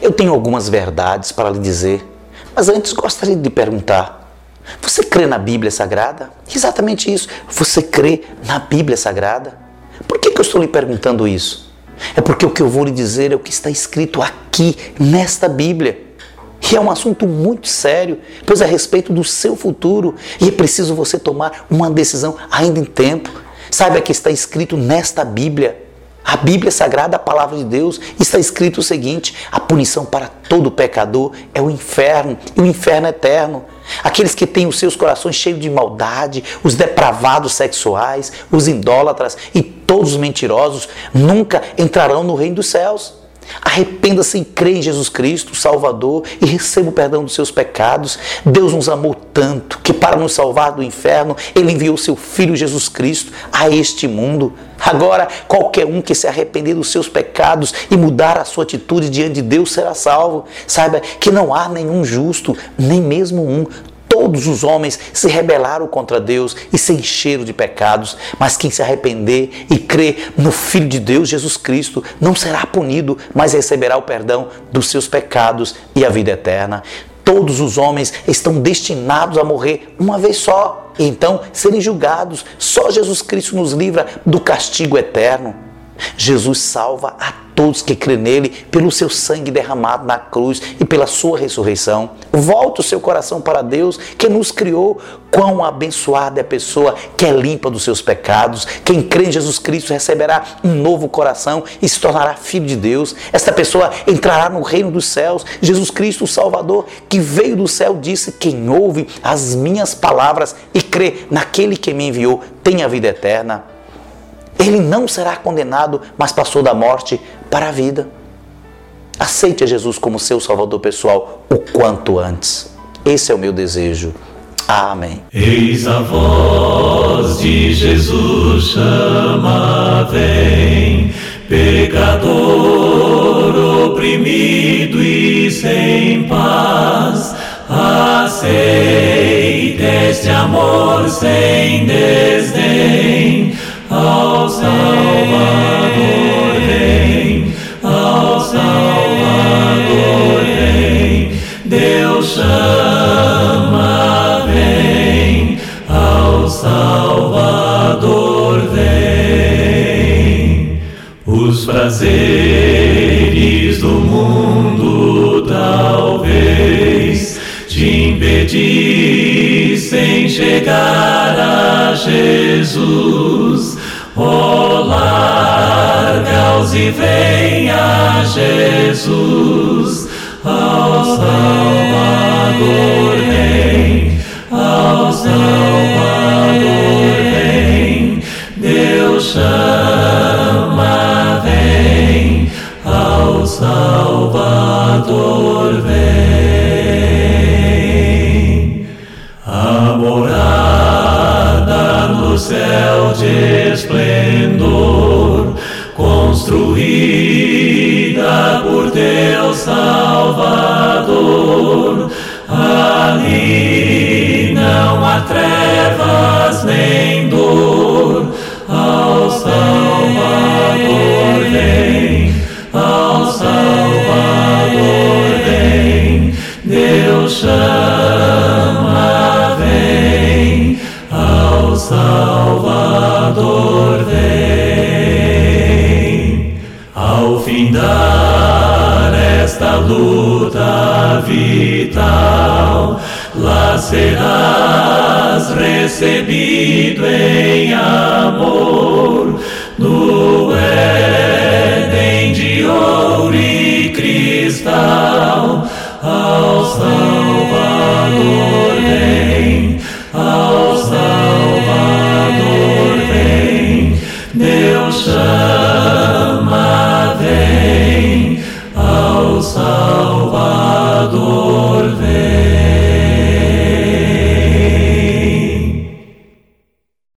eu tenho algumas verdades para lhe dizer, mas antes gostaria de perguntar: você crê na Bíblia Sagrada? Exatamente isso. Você crê na Bíblia Sagrada? Por que, que eu estou lhe perguntando isso? É porque o que eu vou lhe dizer é o que está escrito aqui nesta Bíblia. E é um assunto muito sério, pois é a respeito do seu futuro e é preciso você tomar uma decisão ainda em tempo. Saiba que está escrito nesta Bíblia a Bíblia Sagrada, a palavra de Deus, está escrito o seguinte: a punição para todo pecador é o inferno, e o inferno é eterno. Aqueles que têm os seus corações cheios de maldade, os depravados sexuais, os idólatras e todos os mentirosos nunca entrarão no reino dos céus. Arrependa-se e crê em Jesus Cristo, Salvador, e receba o perdão dos seus pecados. Deus nos amou tanto que, para nos salvar do inferno, Ele enviou seu Filho Jesus Cristo a este mundo. Agora, qualquer um que se arrepender dos seus pecados e mudar a sua atitude diante de Deus será salvo. Saiba que não há nenhum justo, nem mesmo um. Todos os homens se rebelaram contra Deus e se encheram de pecados, mas quem se arrepender e crer no Filho de Deus, Jesus Cristo, não será punido, mas receberá o perdão dos seus pecados e a vida eterna. Todos os homens estão destinados a morrer uma vez só, e então serem julgados. Só Jesus Cristo nos livra do castigo eterno. Jesus salva a todos que crê nele pelo seu sangue derramado na cruz e pela sua ressurreição. Volte o seu coração para Deus que nos criou. Quão abençoada é a pessoa que é limpa dos seus pecados. Quem crê em Jesus Cristo receberá um novo coração e se tornará filho de Deus. Esta pessoa entrará no reino dos céus. Jesus Cristo, o Salvador, que veio do céu, disse: Quem ouve as minhas palavras e crê naquele que me enviou tem a vida eterna ele não será condenado, mas passou da morte para a vida. Aceite Jesus como seu Salvador pessoal o quanto antes. Esse é o meu desejo. Amém. Eis a voz de Jesus chama, vem, pecador oprimido e sem paz. Aceite este amor sem desdém ao Salvador vem, ao Salvador vem, Deus chama, vem, ao Salvador vem. Os prazeres larga-os e venha Jesus, ao Salvador vem, ao Salvador vem, Deus chama, vem, ao Salvador vem. A morada no céu esplendor, vida por teu Salvador. Ali não há trevas nem dor, ao Salvador vem, ao Salvador vem, Deus chama, vem, ao Salvador vem. Luta vital, lá serás recebido em amor no Éden de ouro e cristal ao Salvador.